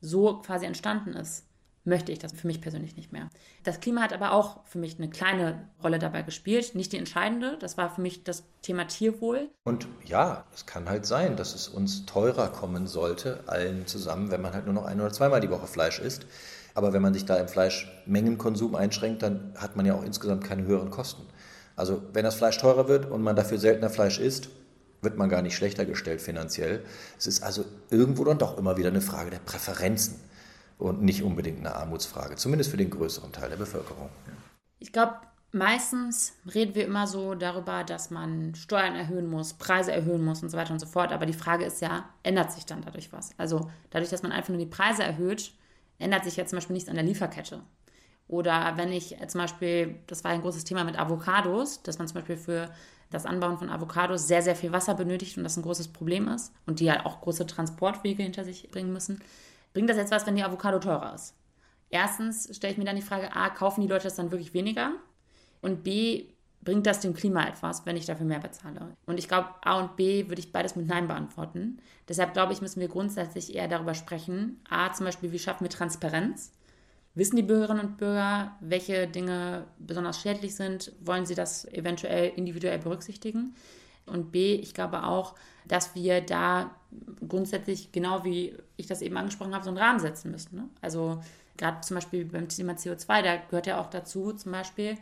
so quasi entstanden ist, möchte ich das für mich persönlich nicht mehr. Das Klima hat aber auch für mich eine kleine Rolle dabei gespielt, nicht die entscheidende. Das war für mich das Thema Tierwohl. Und ja, es kann halt sein, dass es uns teurer kommen sollte, allen zusammen, wenn man halt nur noch ein oder zweimal die Woche Fleisch isst. Aber wenn man sich da im Fleischmengenkonsum einschränkt, dann hat man ja auch insgesamt keine höheren Kosten. Also wenn das Fleisch teurer wird und man dafür seltener Fleisch isst, wird man gar nicht schlechter gestellt finanziell. Es ist also irgendwo dann doch immer wieder eine Frage der Präferenzen und nicht unbedingt eine Armutsfrage, zumindest für den größeren Teil der Bevölkerung. Ich glaube, meistens reden wir immer so darüber, dass man Steuern erhöhen muss, Preise erhöhen muss und so weiter und so fort. Aber die Frage ist ja, ändert sich dann dadurch was? Also dadurch, dass man einfach nur die Preise erhöht, ändert sich ja zum Beispiel nichts an der Lieferkette. Oder wenn ich zum Beispiel, das war ein großes Thema mit Avocados, dass man zum Beispiel für das Anbauen von Avocados sehr, sehr viel Wasser benötigt und das ein großes Problem ist und die ja auch große Transportwege hinter sich bringen müssen. Bringt das jetzt was, wenn die Avocado teurer ist? Erstens stelle ich mir dann die Frage, a, kaufen die Leute das dann wirklich weniger? Und b, bringt das dem Klima etwas, wenn ich dafür mehr bezahle? Und ich glaube, A und B würde ich beides mit Nein beantworten. Deshalb glaube ich, müssen wir grundsätzlich eher darüber sprechen. A, zum Beispiel, wie schaffen wir Transparenz? Wissen die Bürgerinnen und Bürger, welche Dinge besonders schädlich sind? Wollen sie das eventuell individuell berücksichtigen? Und B, ich glaube auch, dass wir da grundsätzlich, genau wie ich das eben angesprochen habe, so einen Rahmen setzen müssen. Ne? Also gerade zum Beispiel beim Thema CO2, da gehört ja auch dazu zum Beispiel,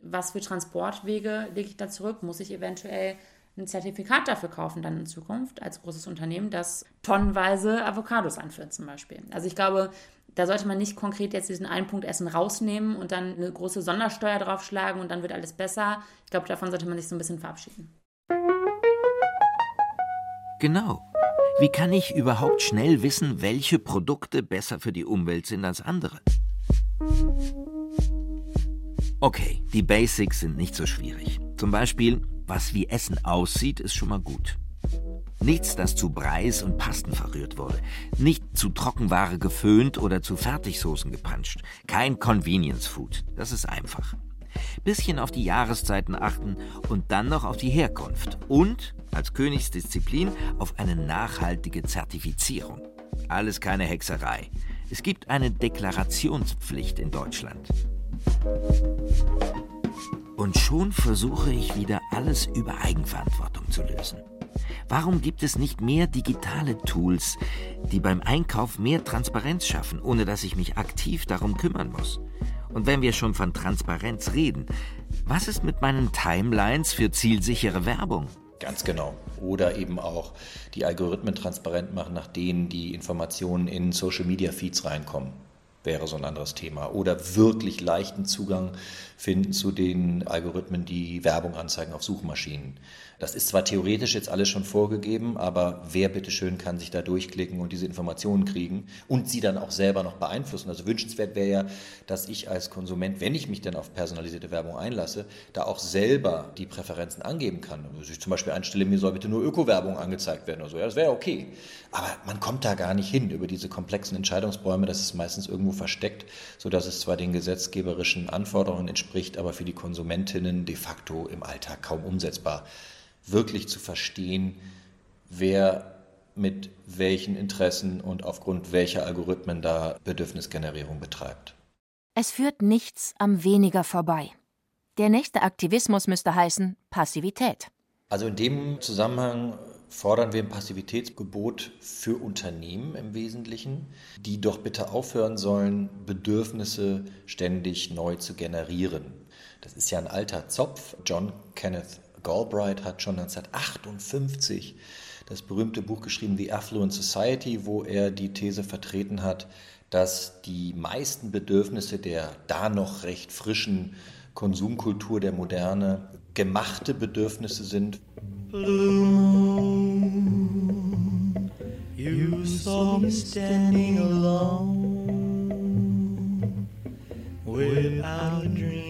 was für Transportwege lege ich da zurück? Muss ich eventuell ein Zertifikat dafür kaufen dann in Zukunft als großes Unternehmen, das tonnenweise Avocados anführt zum Beispiel. Also ich glaube, da sollte man nicht konkret jetzt diesen einen Punkt Essen rausnehmen und dann eine große Sondersteuer draufschlagen und dann wird alles besser. Ich glaube, davon sollte man sich so ein bisschen verabschieden. Genau. Wie kann ich überhaupt schnell wissen, welche Produkte besser für die Umwelt sind als andere? Okay, die Basics sind nicht so schwierig. Zum Beispiel, was wie Essen aussieht, ist schon mal gut. Nichts, das zu Breis und Pasten verrührt wurde. Nicht zu Trockenware geföhnt oder zu Fertigsoßen gepanscht. Kein Convenience Food. Das ist einfach. Bisschen auf die Jahreszeiten achten und dann noch auf die Herkunft. Und als Königsdisziplin auf eine nachhaltige Zertifizierung. Alles keine Hexerei. Es gibt eine Deklarationspflicht in Deutschland. Und schon versuche ich wieder alles über Eigenverantwortung zu lösen. Warum gibt es nicht mehr digitale Tools, die beim Einkauf mehr Transparenz schaffen, ohne dass ich mich aktiv darum kümmern muss? Und wenn wir schon von Transparenz reden, was ist mit meinen Timelines für zielsichere Werbung? Ganz genau. Oder eben auch die Algorithmen transparent machen, nach denen die Informationen in Social Media Feeds reinkommen. wäre so ein anderes Thema. Oder wirklich leichten Zugang finden zu den Algorithmen, die Werbung anzeigen auf Suchmaschinen. Das ist zwar theoretisch jetzt alles schon vorgegeben, aber wer bitteschön kann sich da durchklicken und diese Informationen kriegen und sie dann auch selber noch beeinflussen. Also wünschenswert wäre ja, dass ich als Konsument, wenn ich mich denn auf personalisierte Werbung einlasse, da auch selber die Präferenzen angeben kann. Also ich zum Beispiel einstelle, mir soll bitte nur Öko-Werbung angezeigt werden oder so. Ja, das wäre okay. Aber man kommt da gar nicht hin über diese komplexen Entscheidungsbäume. Das ist meistens irgendwo versteckt, sodass es zwar den gesetzgeberischen Anforderungen entspricht, aber für die Konsumentinnen de facto im Alltag kaum umsetzbar wirklich zu verstehen, wer mit welchen Interessen und aufgrund welcher Algorithmen da Bedürfnisgenerierung betreibt. Es führt nichts am weniger vorbei. Der nächste Aktivismus müsste heißen Passivität. Also in dem Zusammenhang fordern wir ein Passivitätsgebot für Unternehmen im Wesentlichen, die doch bitte aufhören sollen, Bedürfnisse ständig neu zu generieren. Das ist ja ein alter Zopf. John Kenneth Galbraith hat schon 1958 das berühmte Buch geschrieben, The Affluent Society, wo er die These vertreten hat, dass die meisten Bedürfnisse der da noch recht frischen Konsumkultur der Moderne gemachte Bedürfnisse sind. You saw me standing alone without a dream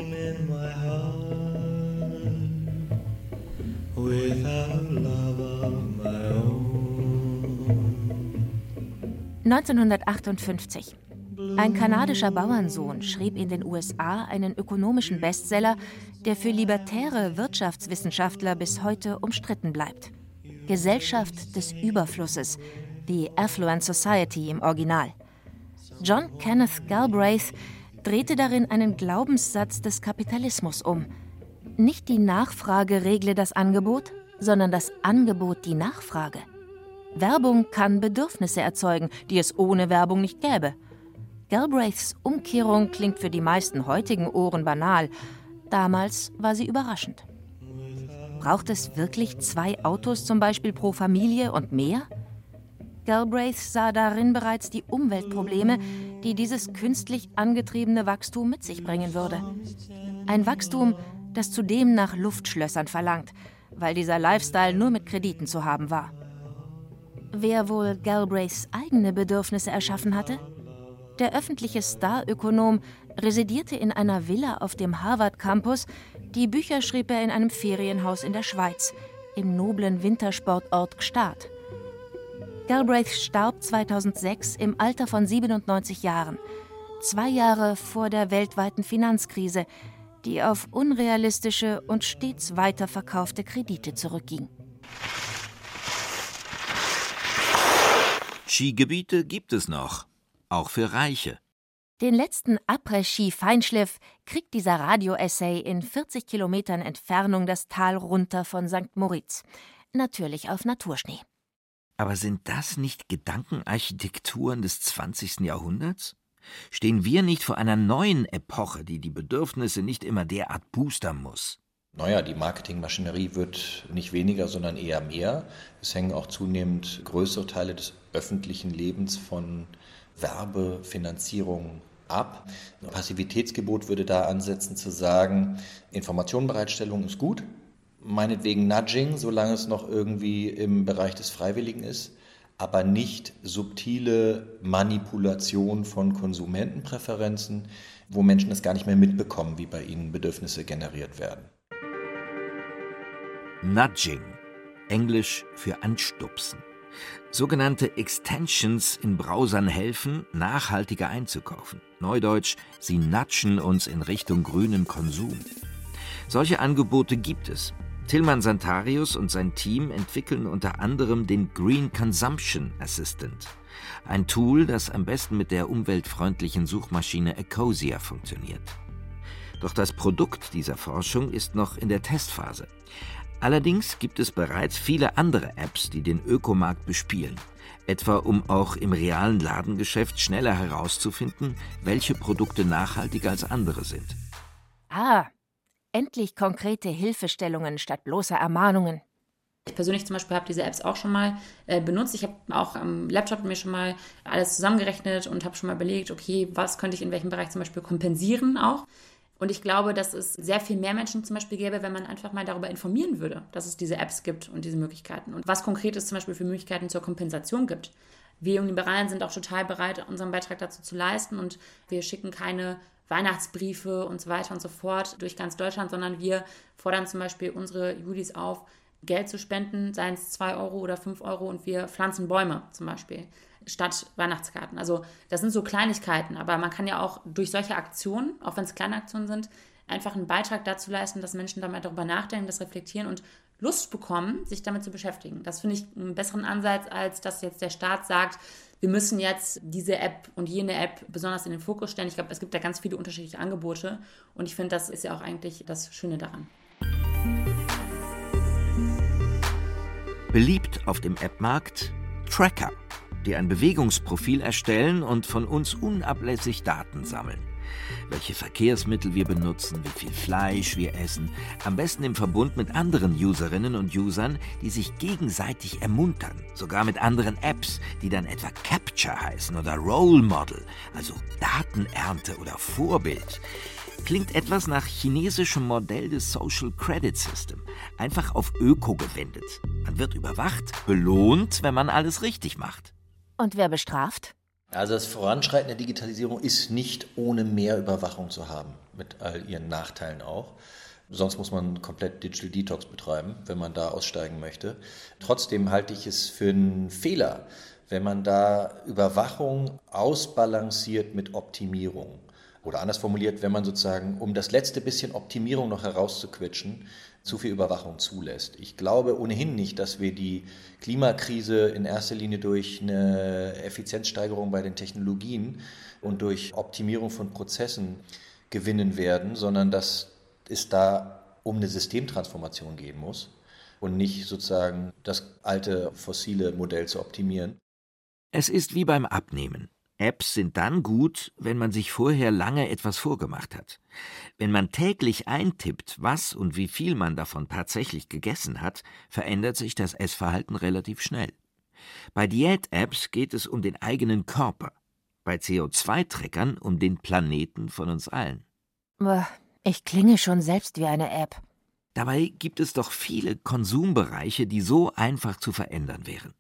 1958. Ein kanadischer Bauernsohn schrieb in den USA einen ökonomischen Bestseller, der für libertäre Wirtschaftswissenschaftler bis heute umstritten bleibt. Gesellschaft des Überflusses, die Affluent Society im Original. John Kenneth Galbraith drehte darin einen Glaubenssatz des Kapitalismus um – nicht die Nachfrage regle das Angebot, sondern das Angebot die Nachfrage. Werbung kann Bedürfnisse erzeugen, die es ohne Werbung nicht gäbe. Galbraiths Umkehrung klingt für die meisten heutigen Ohren banal. Damals war sie überraschend. Braucht es wirklich zwei Autos zum Beispiel pro Familie und mehr? Galbraith sah darin bereits die Umweltprobleme, die dieses künstlich angetriebene Wachstum mit sich bringen würde. Ein Wachstum, das zudem nach Luftschlössern verlangt, weil dieser Lifestyle nur mit Krediten zu haben war. Wer wohl Galbraiths eigene Bedürfnisse erschaffen hatte? Der öffentliche Starökonom residierte in einer Villa auf dem Harvard-Campus, die Bücher schrieb er in einem Ferienhaus in der Schweiz, im noblen Wintersportort Gstaad. Galbraith starb 2006 im Alter von 97 Jahren, zwei Jahre vor der weltweiten Finanzkrise, die auf unrealistische und stets weiterverkaufte Kredite zurückging. Skigebiete gibt es noch, auch für Reiche. Den letzten Après-Ski-Feinschliff kriegt dieser Radio-Essay in 40 Kilometern Entfernung das Tal runter von St. Moritz. Natürlich auf Naturschnee. Aber sind das nicht Gedankenarchitekturen des 20. Jahrhunderts? Stehen wir nicht vor einer neuen Epoche, die die Bedürfnisse nicht immer derart boostern muss? Naja, die Marketingmaschinerie wird nicht weniger, sondern eher mehr. Es hängen auch zunehmend größere Teile des öffentlichen Lebens von Werbefinanzierung ab. Ein Passivitätsgebot würde da ansetzen zu sagen, Informationenbereitstellung ist gut, meinetwegen Nudging, solange es noch irgendwie im Bereich des Freiwilligen ist aber nicht subtile Manipulation von Konsumentenpräferenzen, wo Menschen es gar nicht mehr mitbekommen, wie bei ihnen Bedürfnisse generiert werden. Nudging, Englisch für Anstupsen. Sogenannte Extensions in Browsern helfen, nachhaltiger einzukaufen. Neudeutsch, sie natschen uns in Richtung grünen Konsum. Solche Angebote gibt es. Tilman Santarius und sein Team entwickeln unter anderem den Green Consumption Assistant, ein Tool, das am besten mit der umweltfreundlichen Suchmaschine Ecosia funktioniert. Doch das Produkt dieser Forschung ist noch in der Testphase. Allerdings gibt es bereits viele andere Apps, die den Ökomarkt bespielen, etwa um auch im realen Ladengeschäft schneller herauszufinden, welche Produkte nachhaltiger als andere sind. Ah, Endlich konkrete Hilfestellungen statt bloßer Ermahnungen. Ich persönlich zum Beispiel habe diese Apps auch schon mal äh, benutzt. Ich habe auch am Laptop mir schon mal alles zusammengerechnet und habe schon mal überlegt, okay, was könnte ich in welchem Bereich zum Beispiel kompensieren auch. Und ich glaube, dass es sehr viel mehr Menschen zum Beispiel gäbe, wenn man einfach mal darüber informieren würde, dass es diese Apps gibt und diese Möglichkeiten und was konkret es zum Beispiel für Möglichkeiten zur Kompensation gibt. Wir Jungen Liberalen sind auch total bereit, unseren Beitrag dazu zu leisten und wir schicken keine Weihnachtsbriefe und so weiter und so fort durch ganz Deutschland, sondern wir fordern zum Beispiel unsere Judis auf, Geld zu spenden, seien es 2 Euro oder 5 Euro und wir pflanzen Bäume zum Beispiel statt Weihnachtskarten. Also das sind so Kleinigkeiten, aber man kann ja auch durch solche Aktionen, auch wenn es kleine Aktionen sind, einfach einen Beitrag dazu leisten, dass Menschen damit darüber nachdenken, das reflektieren und Lust bekommen, sich damit zu beschäftigen. Das finde ich einen besseren Ansatz, als dass jetzt der Staat sagt, wir müssen jetzt diese App und jene App besonders in den Fokus stellen. Ich glaube, es gibt da ganz viele unterschiedliche Angebote und ich finde, das ist ja auch eigentlich das Schöne daran. Beliebt auf dem App-Markt Tracker, die ein Bewegungsprofil erstellen und von uns unablässig Daten sammeln welche Verkehrsmittel wir benutzen, wie viel Fleisch wir essen, am besten im Verbund mit anderen Userinnen und Usern, die sich gegenseitig ermuntern, sogar mit anderen Apps, die dann etwa Capture heißen oder Role Model, also Datenernte oder Vorbild. Klingt etwas nach chinesischem Modell des Social Credit System, einfach auf Öko gewendet. Man wird überwacht, belohnt, wenn man alles richtig macht. Und wer bestraft? Also das Voranschreiten der Digitalisierung ist nicht ohne mehr Überwachung zu haben, mit all ihren Nachteilen auch. Sonst muss man komplett Digital Detox betreiben, wenn man da aussteigen möchte. Trotzdem halte ich es für einen Fehler, wenn man da Überwachung ausbalanciert mit Optimierung. Oder anders formuliert, wenn man sozusagen, um das letzte bisschen Optimierung noch herauszuquetschen, zu viel Überwachung zulässt. Ich glaube ohnehin nicht, dass wir die Klimakrise in erster Linie durch eine Effizienzsteigerung bei den Technologien und durch Optimierung von Prozessen gewinnen werden, sondern dass es da um eine Systemtransformation gehen muss und nicht sozusagen das alte fossile Modell zu optimieren. Es ist wie beim Abnehmen. Apps sind dann gut, wenn man sich vorher lange etwas vorgemacht hat. Wenn man täglich eintippt, was und wie viel man davon tatsächlich gegessen hat, verändert sich das Essverhalten relativ schnell. Bei Diät-Apps geht es um den eigenen Körper, bei CO2-Treckern um den Planeten von uns allen. Ich klinge schon selbst wie eine App. Dabei gibt es doch viele Konsumbereiche, die so einfach zu verändern wären.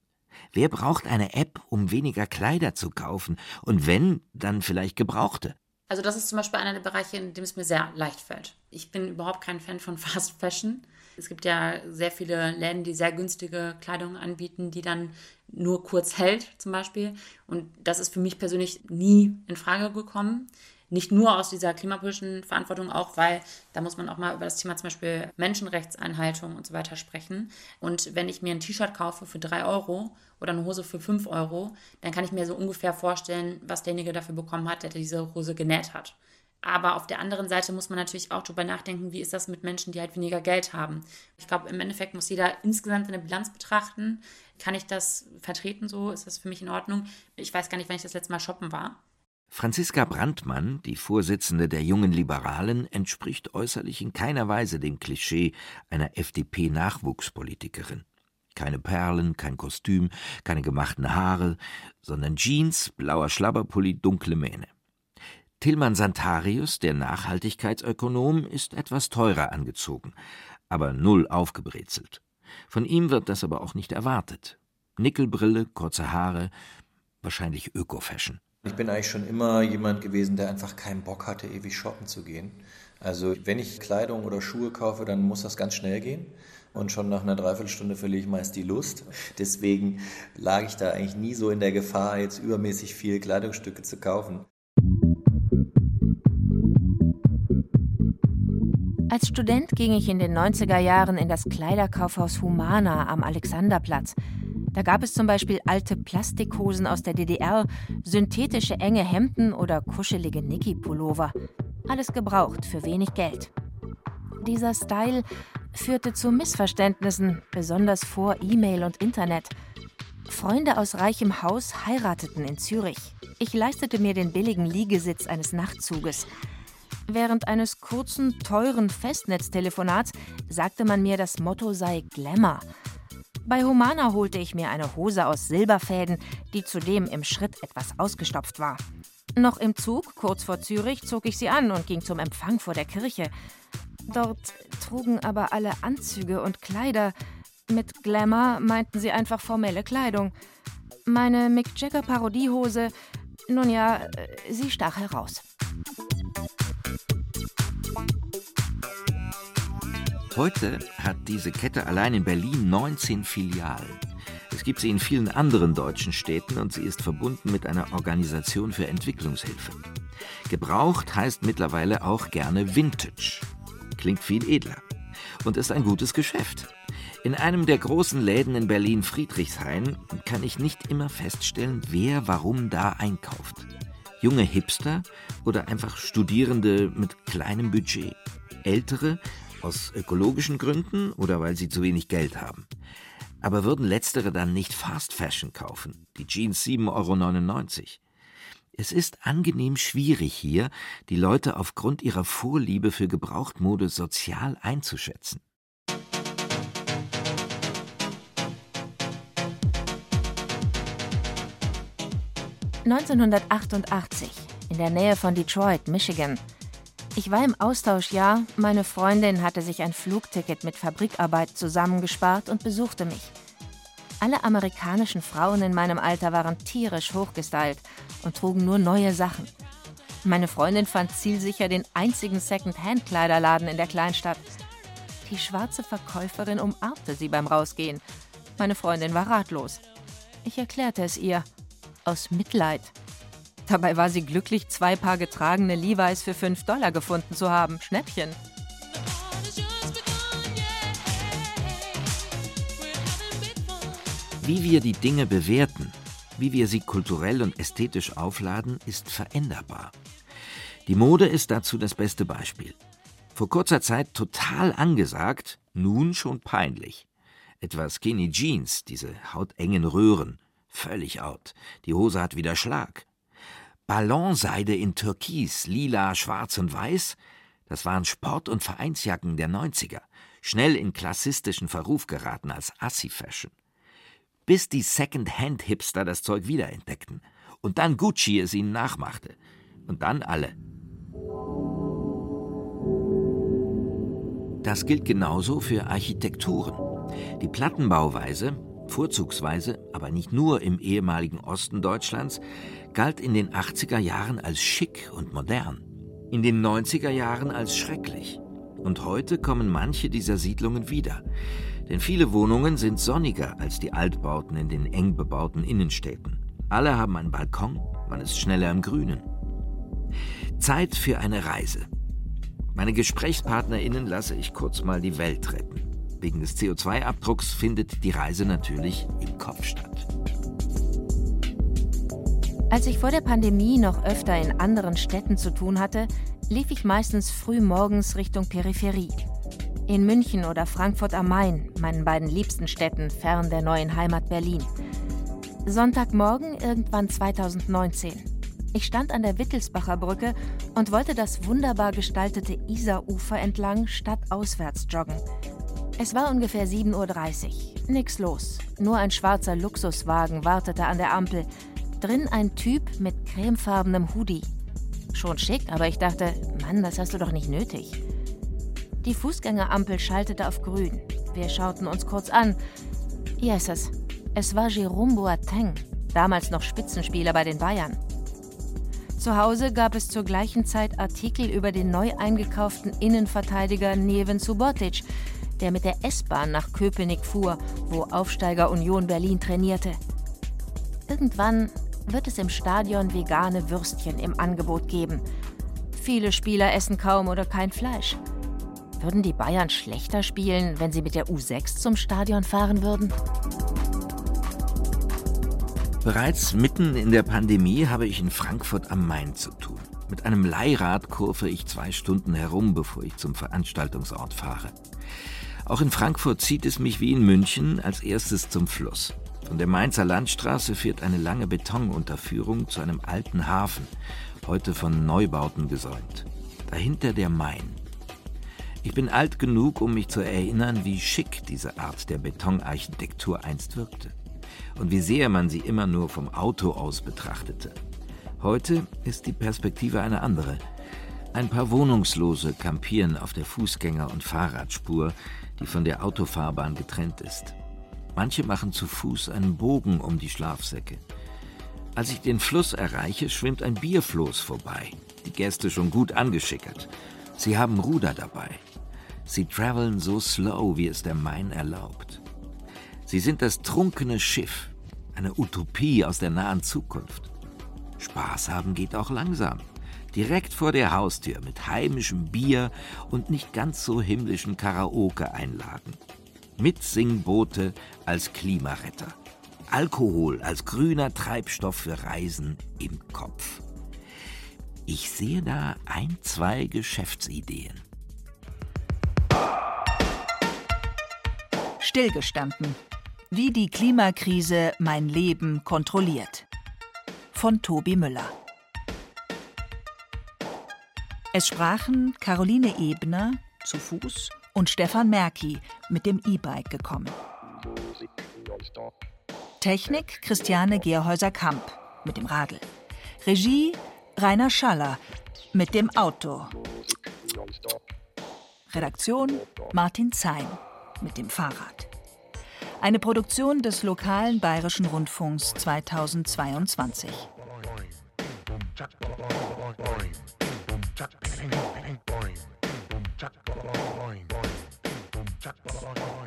Wer braucht eine App, um weniger Kleider zu kaufen? Und wenn, dann vielleicht gebrauchte? Also das ist zum Beispiel einer der Bereiche, in dem es mir sehr leicht fällt. Ich bin überhaupt kein Fan von Fast Fashion. Es gibt ja sehr viele Läden, die sehr günstige Kleidung anbieten, die dann nur kurz hält zum Beispiel. Und das ist für mich persönlich nie in Frage gekommen. Nicht nur aus dieser klimapolitischen Verantwortung, auch weil da muss man auch mal über das Thema zum Beispiel Menschenrechtseinhaltung und so weiter sprechen. Und wenn ich mir ein T-Shirt kaufe für drei Euro oder eine Hose für fünf Euro, dann kann ich mir so ungefähr vorstellen, was derjenige dafür bekommen hat, der diese Hose genäht hat. Aber auf der anderen Seite muss man natürlich auch darüber nachdenken, wie ist das mit Menschen, die halt weniger Geld haben. Ich glaube, im Endeffekt muss jeder insgesamt seine Bilanz betrachten. Kann ich das vertreten so? Ist das für mich in Ordnung? Ich weiß gar nicht, wann ich das letzte Mal shoppen war. Franziska Brandmann, die Vorsitzende der Jungen Liberalen, entspricht äußerlich in keiner Weise dem Klischee einer FDP-Nachwuchspolitikerin. Keine Perlen, kein Kostüm, keine gemachten Haare, sondern Jeans, blauer Schlabberpulli, dunkle Mähne. Tillmann Santarius, der Nachhaltigkeitsökonom, ist etwas teurer angezogen, aber null aufgebrezelt. Von ihm wird das aber auch nicht erwartet. Nickelbrille, kurze Haare, wahrscheinlich Öko-Fashion. Ich bin eigentlich schon immer jemand gewesen, der einfach keinen Bock hatte, ewig shoppen zu gehen. Also wenn ich Kleidung oder Schuhe kaufe, dann muss das ganz schnell gehen. Und schon nach einer Dreiviertelstunde verliere ich meist die Lust. Deswegen lag ich da eigentlich nie so in der Gefahr, jetzt übermäßig viel Kleidungsstücke zu kaufen. Als Student ging ich in den 90er Jahren in das Kleiderkaufhaus Humana am Alexanderplatz. Da gab es zum Beispiel alte Plastikhosen aus der DDR, synthetische enge Hemden oder kuschelige Niki-Pullover. Alles gebraucht für wenig Geld. Dieser Style führte zu Missverständnissen, besonders vor E-Mail und Internet. Freunde aus reichem Haus heirateten in Zürich. Ich leistete mir den billigen Liegesitz eines Nachtzuges. Während eines kurzen, teuren Festnetztelefonats sagte man mir, das Motto sei Glamour. Bei Humana holte ich mir eine Hose aus Silberfäden, die zudem im Schritt etwas ausgestopft war. Noch im Zug, kurz vor Zürich, zog ich sie an und ging zum Empfang vor der Kirche. Dort trugen aber alle Anzüge und Kleider. Mit Glamour meinten sie einfach formelle Kleidung. Meine Mick Jagger Parodiehose, nun ja, äh, sie stach heraus. Heute hat diese Kette allein in Berlin 19 Filialen. Es gibt sie in vielen anderen deutschen Städten und sie ist verbunden mit einer Organisation für Entwicklungshilfe. Gebraucht heißt mittlerweile auch gerne Vintage. Klingt viel edler und ist ein gutes Geschäft. In einem der großen Läden in Berlin Friedrichshain kann ich nicht immer feststellen, wer warum da einkauft. Junge Hipster oder einfach Studierende mit kleinem Budget. Ältere aus ökologischen Gründen oder weil sie zu wenig Geld haben. Aber würden letztere dann nicht Fast Fashion kaufen? Die Jeans 7,99 Euro. Es ist angenehm schwierig hier, die Leute aufgrund ihrer Vorliebe für Gebrauchtmode sozial einzuschätzen. ...1988, in der Nähe von Detroit, Michigan. Ich war im Austauschjahr, meine Freundin hatte sich ein Flugticket mit Fabrikarbeit zusammengespart und besuchte mich. Alle amerikanischen Frauen in meinem Alter waren tierisch hochgestylt und trugen nur neue Sachen. Meine Freundin fand zielsicher den einzigen Second-Hand-Kleiderladen in der Kleinstadt. Die schwarze Verkäuferin umarmte sie beim Rausgehen. Meine Freundin war ratlos. Ich erklärte es ihr. Aus Mitleid. Dabei war sie glücklich, zwei Paar getragene Levi's für 5 Dollar gefunden zu haben. Schnäppchen. Wie wir die Dinge bewerten, wie wir sie kulturell und ästhetisch aufladen, ist veränderbar. Die Mode ist dazu das beste Beispiel. Vor kurzer Zeit total angesagt, nun schon peinlich. Etwa Skinny Jeans, diese hautengen Röhren, völlig out. Die Hose hat wieder Schlag. Ballonseide in Türkis, Lila, Schwarz und Weiß, das waren Sport- und Vereinsjacken der 90er, schnell in klassistischen Verruf geraten als Assi-Fashion bis die Second-Hand-Hipster das Zeug wiederentdeckten und dann Gucci es ihnen nachmachte. Und dann alle. Das gilt genauso für Architekturen. Die Plattenbauweise, vorzugsweise, aber nicht nur im ehemaligen Osten Deutschlands, galt in den 80er Jahren als schick und modern, in den 90er Jahren als schrecklich. Und heute kommen manche dieser Siedlungen wieder. Denn viele Wohnungen sind sonniger als die Altbauten in den eng bebauten Innenstädten. Alle haben einen Balkon, man ist schneller im Grünen. Zeit für eine Reise. Meine GesprächspartnerInnen lasse ich kurz mal die Welt retten. Wegen des CO2-Abdrucks findet die Reise natürlich im Kopf statt. Als ich vor der Pandemie noch öfter in anderen Städten zu tun hatte, lief ich meistens früh morgens Richtung Peripherie. In München oder Frankfurt am Main, meinen beiden liebsten Städten fern der neuen Heimat Berlin. Sonntagmorgen irgendwann 2019. Ich stand an der Wittelsbacher Brücke und wollte das wunderbar gestaltete Isarufer entlang stadtauswärts joggen. Es war ungefähr 7.30 Uhr. Nix los. Nur ein schwarzer Luxuswagen wartete an der Ampel. Drin ein Typ mit cremefarbenem Hoodie. Schon schick, aber ich dachte, Mann, das hast du doch nicht nötig. Die Fußgängerampel schaltete auf grün. Wir schauten uns kurz an. Yeses, es war Jerome Boateng, damals noch Spitzenspieler bei den Bayern. Zu Hause gab es zur gleichen Zeit Artikel über den neu eingekauften Innenverteidiger Neven Subotic, der mit der S-Bahn nach Köpenick fuhr, wo Aufsteiger Union Berlin trainierte. Irgendwann wird es im Stadion vegane Würstchen im Angebot geben. Viele Spieler essen kaum oder kein Fleisch. Würden die Bayern schlechter spielen, wenn sie mit der U6 zum Stadion fahren würden? Bereits mitten in der Pandemie habe ich in Frankfurt am Main zu tun. Mit einem Leihrad kurve ich zwei Stunden herum, bevor ich zum Veranstaltungsort fahre. Auch in Frankfurt zieht es mich wie in München als erstes zum Fluss. Von der Mainzer Landstraße führt eine lange Betonunterführung zu einem alten Hafen, heute von Neubauten gesäumt. Dahinter der Main. Ich bin alt genug, um mich zu erinnern, wie schick diese Art der Betonarchitektur einst wirkte und wie sehr man sie immer nur vom Auto aus betrachtete. Heute ist die Perspektive eine andere. Ein paar Wohnungslose kampieren auf der Fußgänger- und Fahrradspur, die von der Autofahrbahn getrennt ist. Manche machen zu Fuß einen Bogen um die Schlafsäcke. Als ich den Fluss erreiche, schwimmt ein Bierfloß vorbei, die Gäste schon gut angeschickert. Sie haben Ruder dabei. Sie traveln so slow, wie es der Main erlaubt. Sie sind das trunkene Schiff, eine Utopie aus der nahen Zukunft. Spaß haben geht auch langsam. Direkt vor der Haustür mit heimischem Bier und nicht ganz so himmlischen Karaoke-Einlagen. Mitsingboote als Klimaretter. Alkohol als grüner Treibstoff für Reisen im Kopf. Ich sehe da ein, zwei Geschäftsideen. Stillgestanden. Wie die Klimakrise mein Leben kontrolliert. Von Tobi Müller. Es sprachen Caroline Ebner zu Fuß und Stefan Merki mit dem E-Bike gekommen. Technik Christiane Gerhäuser-Kamp mit dem Radl. Regie Rainer Schaller mit dem Auto. Redaktion Martin Zein mit dem Fahrrad. Eine Produktion des lokalen Bayerischen Rundfunks 2022. chuck, bing, bing, bing, boing, boom, chuck, boing, boing, boom, chuck, boing.